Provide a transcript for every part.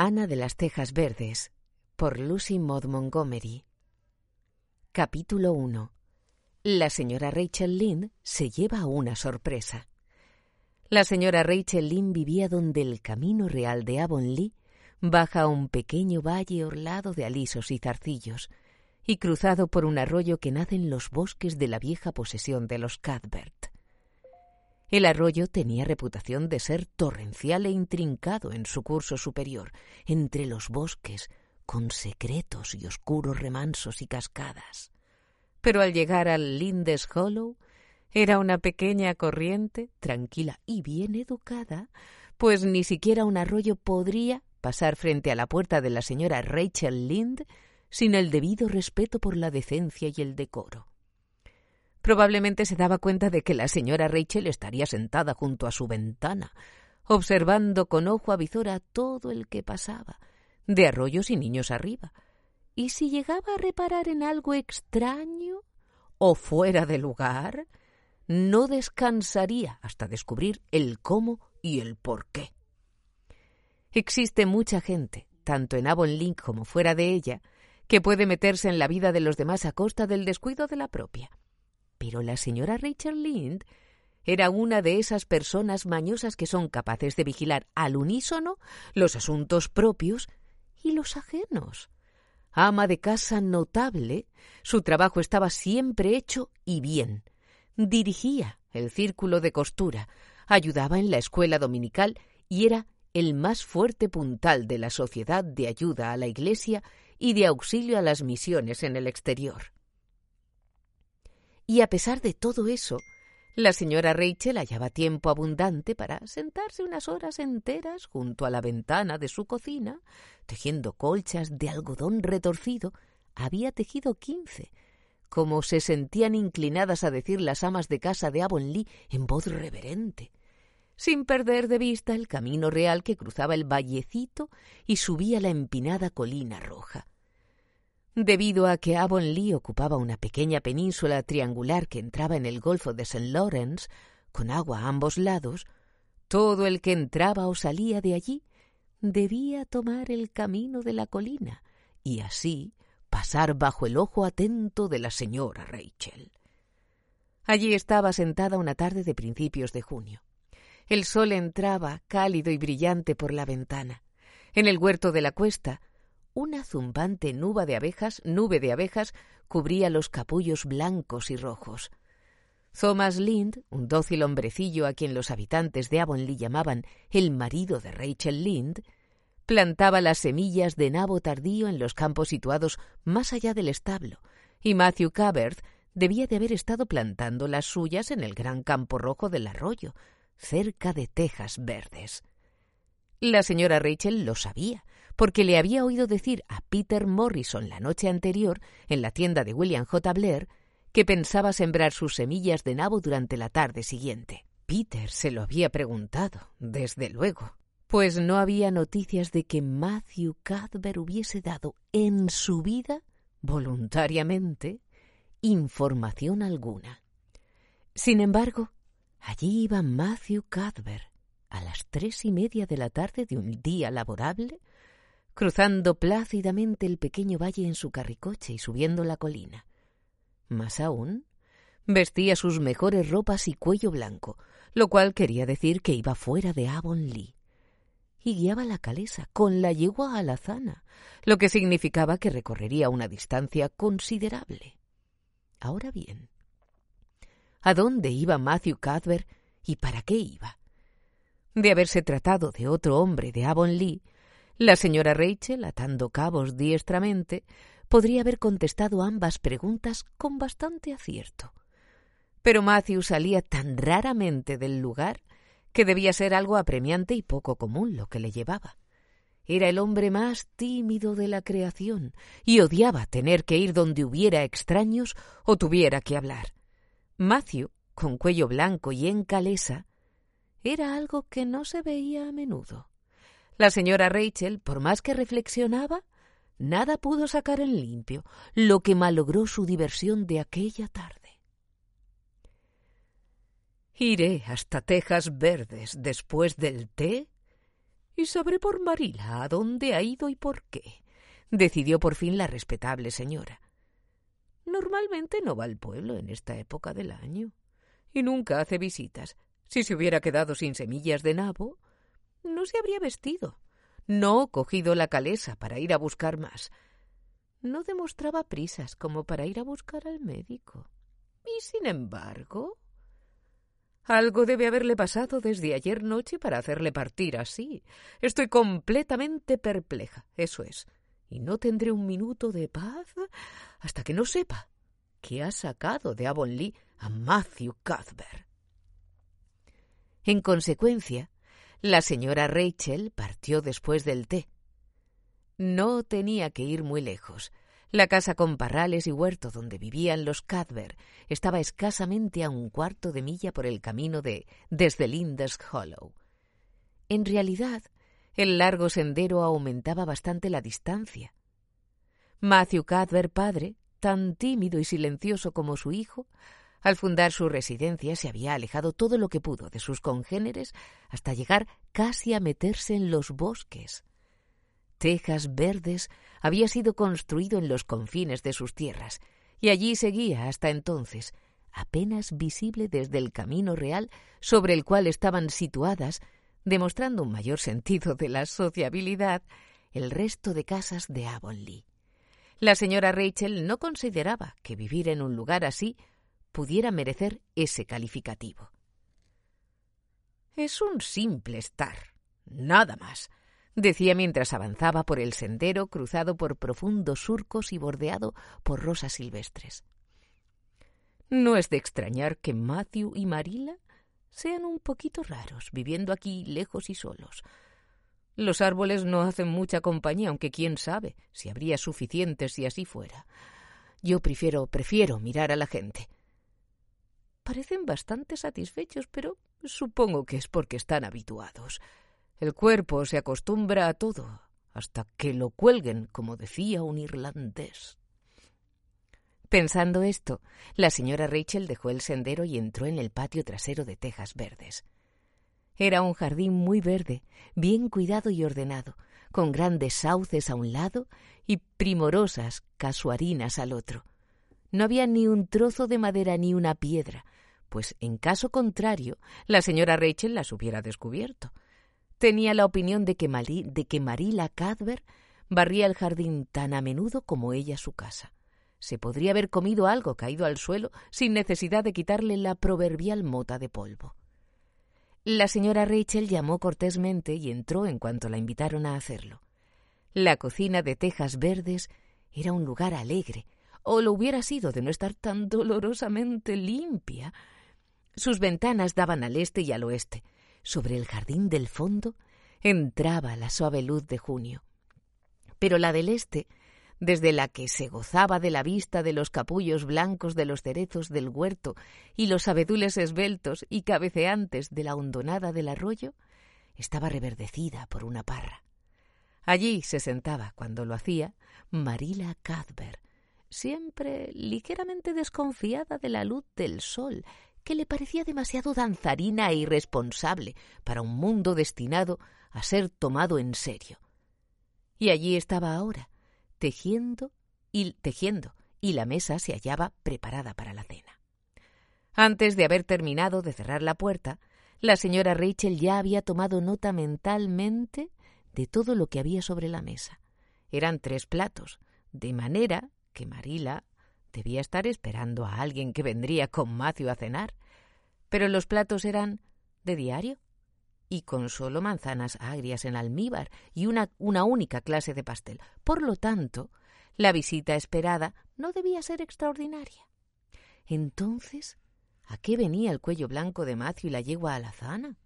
Ana de las Tejas Verdes por Lucy Maud Montgomery Capítulo 1 La señora Rachel Lynn se lleva una sorpresa. La señora Rachel Lynn vivía donde el camino real de Avonlea baja a un pequeño valle orlado de alisos y zarcillos y cruzado por un arroyo que nace en los bosques de la vieja posesión de los Cadbert. El arroyo tenía reputación de ser torrencial e intrincado en su curso superior, entre los bosques, con secretos y oscuros remansos y cascadas. Pero al llegar al Lindes Hollow, era una pequeña corriente, tranquila y bien educada, pues ni siquiera un arroyo podría pasar frente a la puerta de la señora Rachel Lind sin el debido respeto por la decencia y el decoro. Probablemente se daba cuenta de que la señora Rachel estaría sentada junto a su ventana, observando con ojo avizor a todo el que pasaba, de arroyos y niños arriba. Y si llegaba a reparar en algo extraño o fuera de lugar, no descansaría hasta descubrir el cómo y el por qué. Existe mucha gente, tanto en Avonlea como fuera de ella, que puede meterse en la vida de los demás a costa del descuido de la propia. Pero la señora Rachel Lind era una de esas personas mañosas que son capaces de vigilar al unísono los asuntos propios y los ajenos. Ama de casa notable, su trabajo estaba siempre hecho y bien. Dirigía el círculo de costura, ayudaba en la escuela dominical y era el más fuerte puntal de la sociedad de ayuda a la Iglesia y de auxilio a las misiones en el exterior. Y a pesar de todo eso, la señora Rachel hallaba tiempo abundante para sentarse unas horas enteras junto a la ventana de su cocina, tejiendo colchas de algodón retorcido. Había tejido quince, como se sentían inclinadas a decir las amas de casa de Avonlea en voz reverente, sin perder de vista el camino real que cruzaba el vallecito y subía la empinada colina roja. Debido a que Avonlea ocupaba una pequeña península triangular que entraba en el Golfo de St. Lawrence, con agua a ambos lados, todo el que entraba o salía de allí debía tomar el camino de la colina y así pasar bajo el ojo atento de la señora Rachel. Allí estaba sentada una tarde de principios de junio. El sol entraba cálido y brillante por la ventana. En el huerto de la cuesta una zumbante nube de abejas, nube de abejas cubría los capullos blancos y rojos. Thomas Lind, un dócil hombrecillo a quien los habitantes de Avonlea llamaban el marido de Rachel Lind, plantaba las semillas de nabo tardío en los campos situados más allá del establo, y Matthew Cabert debía de haber estado plantando las suyas en el gran campo rojo del arroyo, cerca de tejas verdes. La señora Rachel lo sabía, porque le había oído decir a Peter Morrison la noche anterior, en la tienda de William J. Blair, que pensaba sembrar sus semillas de nabo durante la tarde siguiente. Peter se lo había preguntado, desde luego, pues no había noticias de que Matthew Cadver hubiese dado en su vida, voluntariamente, información alguna. Sin embargo, allí iba Matthew Cadver, a las tres y media de la tarde de un día laborable, cruzando plácidamente el pequeño valle en su carricoche y subiendo la colina. Más aún, vestía sus mejores ropas y cuello blanco, lo cual quería decir que iba fuera de Avonlea. Y guiaba la calesa con la yegua alazana, lo que significaba que recorrería una distancia considerable. Ahora bien, ¿a dónde iba Matthew Cadver y para qué iba? De haberse tratado de otro hombre de Avonlea, la señora Rachel, atando cabos diestramente, podría haber contestado ambas preguntas con bastante acierto. Pero Matthew salía tan raramente del lugar que debía ser algo apremiante y poco común lo que le llevaba. Era el hombre más tímido de la creación y odiaba tener que ir donde hubiera extraños o tuviera que hablar. Matthew, con cuello blanco y en calesa, era algo que no se veía a menudo. La señora Rachel, por más que reflexionaba, nada pudo sacar en limpio, lo que malogró su diversión de aquella tarde. Iré hasta Tejas Verdes después del té y sabré por Marila a dónde ha ido y por qué, decidió por fin la respetable señora. Normalmente no va al pueblo en esta época del año y nunca hace visitas. Si se hubiera quedado sin semillas de nabo, no se habría vestido, no cogido la calesa para ir a buscar más. No demostraba prisas como para ir a buscar al médico. Y sin embargo. Algo debe haberle pasado desde ayer noche para hacerle partir así. Estoy completamente perpleja, eso es. Y no tendré un minuto de paz hasta que no sepa que ha sacado de Avonlea a Matthew Cuthbert. En consecuencia, la señora Rachel partió después del té. No tenía que ir muy lejos. La casa con parrales y huerto donde vivían los Cuthbert estaba escasamente a un cuarto de milla por el camino de desde Lindes Hollow. En realidad, el largo sendero aumentaba bastante la distancia. Matthew Cuthbert padre tan tímido y silencioso como su hijo, al fundar su residencia se había alejado todo lo que pudo de sus congéneres hasta llegar casi a meterse en los bosques. Tejas Verdes había sido construido en los confines de sus tierras, y allí seguía hasta entonces, apenas visible desde el camino real sobre el cual estaban situadas, demostrando un mayor sentido de la sociabilidad, el resto de casas de Avonlea. La señora Rachel no consideraba que vivir en un lugar así pudiera merecer ese calificativo. Es un simple estar, nada más, decía mientras avanzaba por el sendero cruzado por profundos surcos y bordeado por rosas silvestres. No es de extrañar que Matthew y Marila sean un poquito raros, viviendo aquí lejos y solos, los árboles no hacen mucha compañía, aunque quién sabe si habría suficientes si así fuera. Yo prefiero, prefiero mirar a la gente. Parecen bastante satisfechos, pero supongo que es porque están habituados. El cuerpo se acostumbra a todo, hasta que lo cuelguen, como decía un irlandés. Pensando esto, la señora Rachel dejó el sendero y entró en el patio trasero de tejas verdes. Era un jardín muy verde, bien cuidado y ordenado, con grandes sauces a un lado y primorosas casuarinas al otro. No había ni un trozo de madera ni una piedra, pues en caso contrario la señora Rachel las hubiera descubierto. Tenía la opinión de que, de que Marila Cadver barría el jardín tan a menudo como ella su casa. Se podría haber comido algo caído al suelo sin necesidad de quitarle la proverbial mota de polvo. La señora Rachel llamó cortésmente y entró en cuanto la invitaron a hacerlo. La cocina de tejas verdes era un lugar alegre, o lo hubiera sido de no estar tan dolorosamente limpia. Sus ventanas daban al este y al oeste. Sobre el jardín del fondo entraba la suave luz de junio. Pero la del este desde la que se gozaba de la vista de los capullos blancos de los cerezos del huerto y los abedules esbeltos y cabeceantes de la hondonada del arroyo, estaba reverdecida por una parra. Allí se sentaba, cuando lo hacía, Marila Cadver, siempre ligeramente desconfiada de la luz del sol, que le parecía demasiado danzarina e irresponsable para un mundo destinado a ser tomado en serio. Y allí estaba ahora, tejiendo y tejiendo, y la mesa se hallaba preparada para la cena. Antes de haber terminado de cerrar la puerta, la señora Rachel ya había tomado nota mentalmente de todo lo que había sobre la mesa. Eran tres platos, de manera que Marila debía estar esperando a alguien que vendría con Macio a cenar. Pero los platos eran de diario y con solo manzanas agrias en almíbar y una, una única clase de pastel. Por lo tanto, la visita esperada no debía ser extraordinaria. Entonces, ¿a qué venía el cuello blanco de Matthew y la yegua alazana?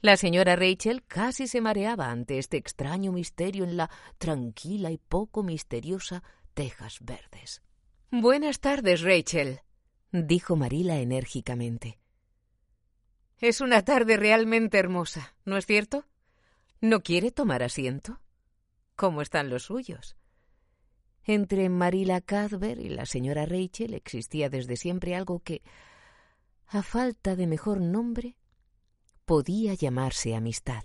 La señora Rachel casi se mareaba ante este extraño misterio en la tranquila y poco misteriosa Tejas Verdes. Buenas tardes, Rachel, dijo Marila enérgicamente. Es una tarde realmente hermosa, ¿no es cierto? ¿No quiere tomar asiento? ¿Cómo están los suyos? Entre Marila Cadver y la señora Rachel existía desde siempre algo que, a falta de mejor nombre, podía llamarse amistad.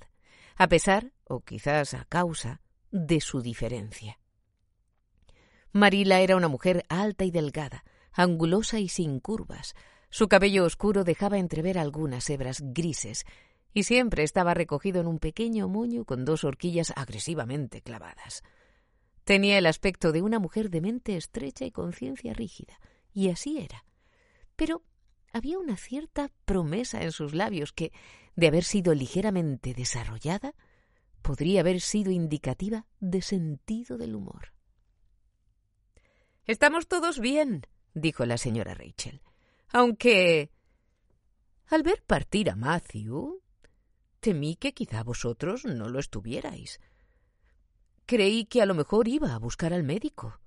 a pesar, o quizás a causa, de su diferencia. Marila era una mujer alta y delgada, angulosa y sin curvas. Su cabello oscuro dejaba entrever algunas hebras grises, y siempre estaba recogido en un pequeño moño con dos horquillas agresivamente clavadas. Tenía el aspecto de una mujer de mente estrecha y conciencia rígida, y así era. Pero había una cierta promesa en sus labios que, de haber sido ligeramente desarrollada, podría haber sido indicativa de sentido del humor. Estamos todos bien, dijo la señora Rachel. Aunque. Al ver partir a Matthew, temí que quizá vosotros no lo estuvierais. Creí que a lo mejor iba a buscar al médico.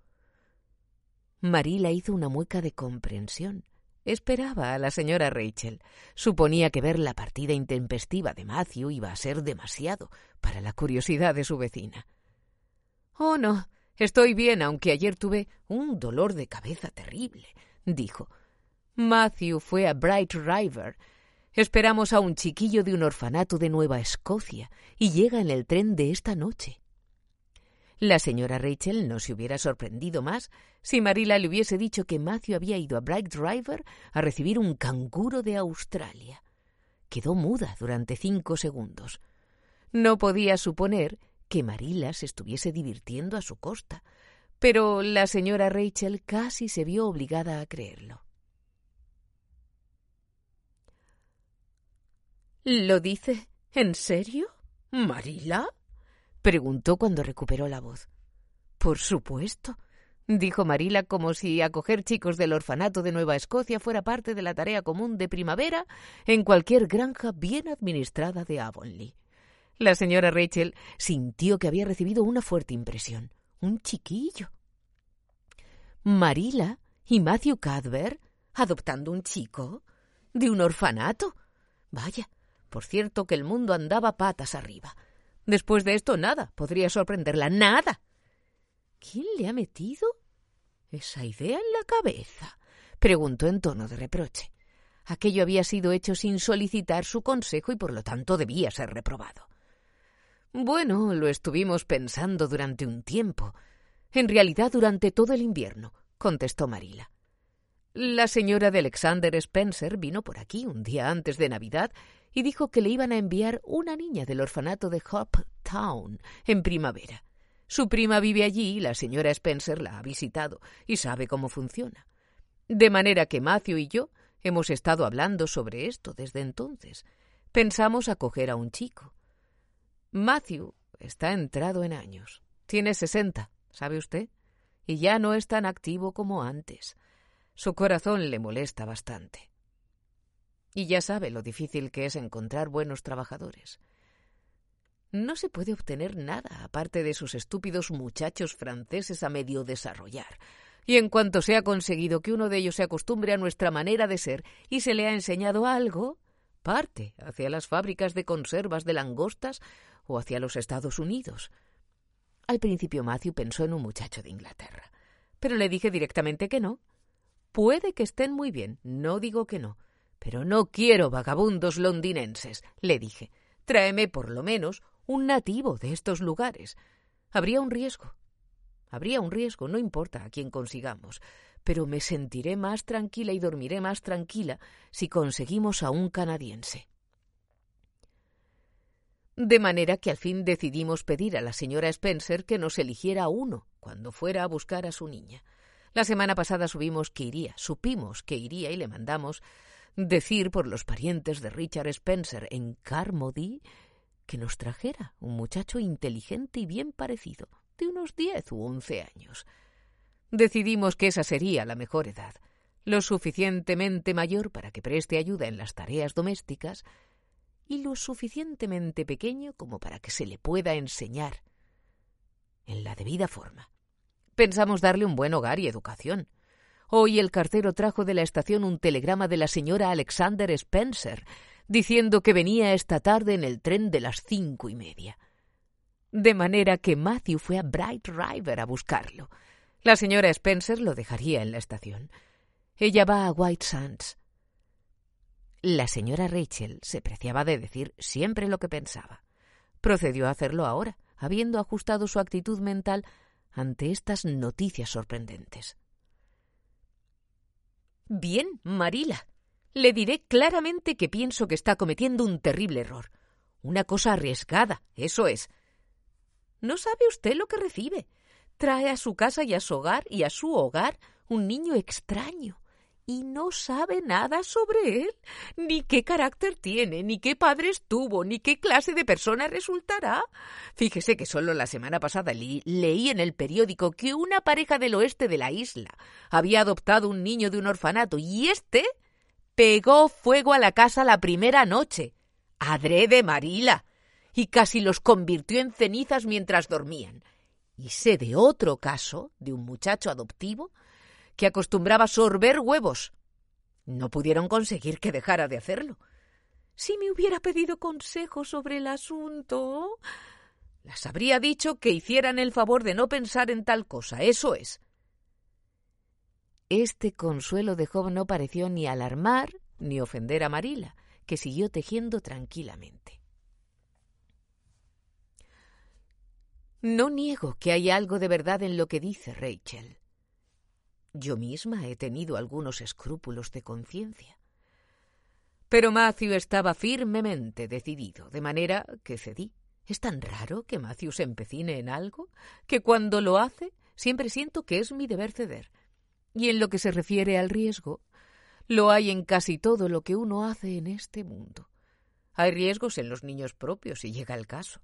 Marila hizo una mueca de comprensión. Esperaba a la señora Rachel. Suponía que ver la partida intempestiva de Matthew iba a ser demasiado para la curiosidad de su vecina. Oh, no, estoy bien, aunque ayer tuve un dolor de cabeza terrible, dijo. Matthew fue a Bright River. Esperamos a un chiquillo de un orfanato de Nueva Escocia y llega en el tren de esta noche. La señora Rachel no se hubiera sorprendido más si Marila le hubiese dicho que Matthew había ido a Bright River a recibir un canguro de Australia. Quedó muda durante cinco segundos. No podía suponer que Marila se estuviese divirtiendo a su costa, pero la señora Rachel casi se vio obligada a creerlo. ¿Lo dice en serio? ¿Marila? preguntó cuando recuperó la voz. Por supuesto, dijo Marila como si acoger chicos del orfanato de Nueva Escocia fuera parte de la tarea común de primavera en cualquier granja bien administrada de Avonlea. La señora Rachel sintió que había recibido una fuerte impresión. Un chiquillo. Marila y Matthew Cadver adoptando un chico de un orfanato. Vaya, por cierto que el mundo andaba patas arriba. Después de esto, nada podría sorprenderla, nada. ¿Quién le ha metido esa idea en la cabeza? preguntó en tono de reproche. Aquello había sido hecho sin solicitar su consejo y por lo tanto debía ser reprobado. Bueno, lo estuvimos pensando durante un tiempo. En realidad, durante todo el invierno, contestó Marila. La señora de Alexander Spencer vino por aquí un día antes de Navidad y dijo que le iban a enviar una niña del orfanato de Hope Town en primavera. Su prima vive allí y la señora Spencer la ha visitado y sabe cómo funciona. De manera que Matthew y yo hemos estado hablando sobre esto desde entonces. Pensamos acoger a un chico. Matthew está entrado en años. Tiene sesenta, ¿sabe usted? Y ya no es tan activo como antes. Su corazón le molesta bastante. Y ya sabe lo difícil que es encontrar buenos trabajadores. No se puede obtener nada aparte de esos estúpidos muchachos franceses a medio desarrollar. Y en cuanto se ha conseguido que uno de ellos se acostumbre a nuestra manera de ser y se le ha enseñado algo, parte hacia las fábricas de conservas de langostas o hacia los Estados Unidos. Al principio Matthew pensó en un muchacho de Inglaterra, pero le dije directamente que no. Puede que estén muy bien, no digo que no, pero no quiero vagabundos londinenses, le dije. Tráeme por lo menos un nativo de estos lugares. Habría un riesgo. Habría un riesgo, no importa a quién consigamos, pero me sentiré más tranquila y dormiré más tranquila si conseguimos a un canadiense. De manera que al fin decidimos pedir a la señora Spencer que nos eligiera uno cuando fuera a buscar a su niña. La semana pasada subimos que iría, supimos que iría y le mandamos decir por los parientes de Richard Spencer en Carmody que nos trajera un muchacho inteligente y bien parecido, de unos diez u once años. Decidimos que esa sería la mejor edad, lo suficientemente mayor para que preste ayuda en las tareas domésticas y lo suficientemente pequeño como para que se le pueda enseñar en la debida forma. Pensamos darle un buen hogar y educación. Hoy el cartero trajo de la estación un telegrama de la señora Alexander Spencer, diciendo que venía esta tarde en el tren de las cinco y media. De manera que Matthew fue a Bright River a buscarlo. La señora Spencer lo dejaría en la estación. Ella va a White Sands. La señora Rachel se preciaba de decir siempre lo que pensaba. procedió a hacerlo ahora, habiendo ajustado su actitud mental ante estas noticias sorprendentes. Bien, Marila, le diré claramente que pienso que está cometiendo un terrible error. Una cosa arriesgada, eso es. No sabe usted lo que recibe. Trae a su casa y a su hogar y a su hogar un niño extraño y no sabe nada sobre él, ni qué carácter tiene, ni qué padres tuvo, ni qué clase de persona resultará. Fíjese que solo la semana pasada leí en el periódico que una pareja del oeste de la isla había adoptado un niño de un orfanato y éste pegó fuego a la casa la primera noche. Adrede Marila. Y casi los convirtió en cenizas mientras dormían. Y sé de otro caso, de un muchacho adoptivo, que acostumbraba sorber huevos. No pudieron conseguir que dejara de hacerlo. Si me hubiera pedido consejo sobre el asunto. Las habría dicho que hicieran el favor de no pensar en tal cosa, eso es. Este consuelo de Job no pareció ni alarmar ni ofender a Marila, que siguió tejiendo tranquilamente. No niego que hay algo de verdad en lo que dice Rachel. Yo misma he tenido algunos escrúpulos de conciencia. Pero Matthew estaba firmemente decidido, de manera que cedí. Es tan raro que Matthew se empecine en algo que cuando lo hace siempre siento que es mi deber ceder. Y en lo que se refiere al riesgo, lo hay en casi todo lo que uno hace en este mundo. Hay riesgos en los niños propios, si llega el caso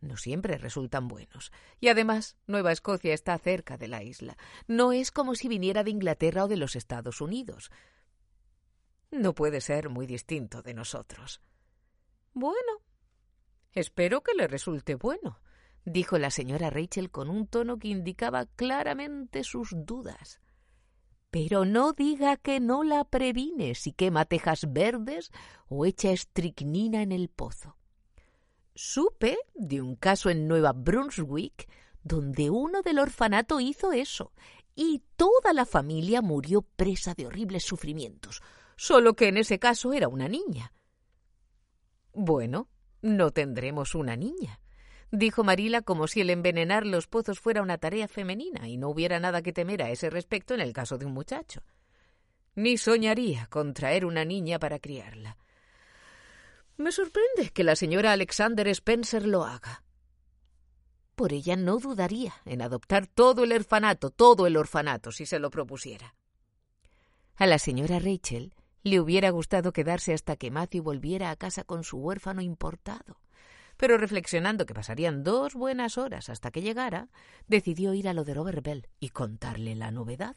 no siempre resultan buenos. Y además, Nueva Escocia está cerca de la isla. No es como si viniera de Inglaterra o de los Estados Unidos. No puede ser muy distinto de nosotros. Bueno, espero que le resulte bueno, dijo la señora Rachel con un tono que indicaba claramente sus dudas. Pero no diga que no la previne si quema tejas verdes o echa estricnina en el pozo. Supe de un caso en Nueva Brunswick donde uno del orfanato hizo eso y toda la familia murió presa de horribles sufrimientos, solo que en ese caso era una niña. Bueno, no tendremos una niña, dijo Marila como si el envenenar los pozos fuera una tarea femenina y no hubiera nada que temer a ese respecto en el caso de un muchacho. Ni soñaría con traer una niña para criarla. Me sorprende que la señora Alexander Spencer lo haga. Por ella no dudaría en adoptar todo el orfanato, todo el orfanato, si se lo propusiera. A la señora Rachel le hubiera gustado quedarse hasta que Matthew volviera a casa con su huérfano importado, pero reflexionando que pasarían dos buenas horas hasta que llegara, decidió ir a lo de Robert Bell y contarle la novedad.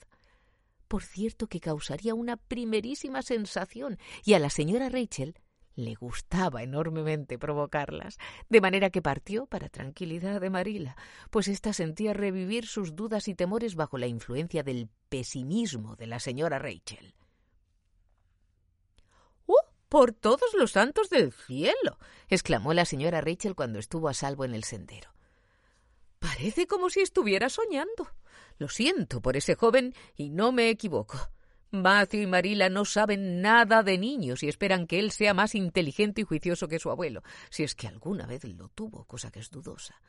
Por cierto que causaría una primerísima sensación, y a la señora Rachel le gustaba enormemente provocarlas, de manera que partió para tranquilidad de Marila, pues ésta sentía revivir sus dudas y temores bajo la influencia del pesimismo de la señora Rachel. ¡Oh, por todos los santos del cielo! exclamó la señora Rachel cuando estuvo a salvo en el sendero. Parece como si estuviera soñando. Lo siento por ese joven y no me equivoco. Matthew y Marila no saben nada de niños y esperan que él sea más inteligente y juicioso que su abuelo, si es que alguna vez lo tuvo, cosa que es dudosa.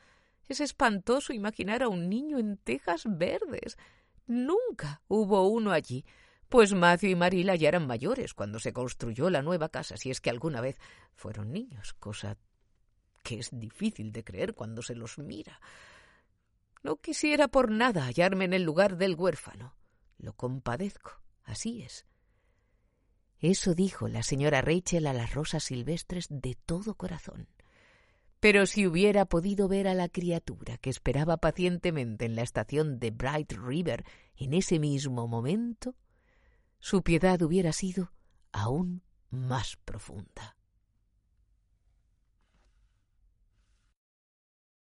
Es espantoso imaginar a un niño en tejas verdes. Nunca hubo uno allí, pues Matthew y Marila ya eran mayores cuando se construyó la nueva casa, si es que alguna vez fueron niños, cosa que es difícil de creer cuando se los mira. No quisiera por nada hallarme en el lugar del huérfano. Lo compadezco. Así es. Eso dijo la señora Rachel a las rosas silvestres de todo corazón. Pero si hubiera podido ver a la criatura que esperaba pacientemente en la estación de Bright River en ese mismo momento, su piedad hubiera sido aún más profunda.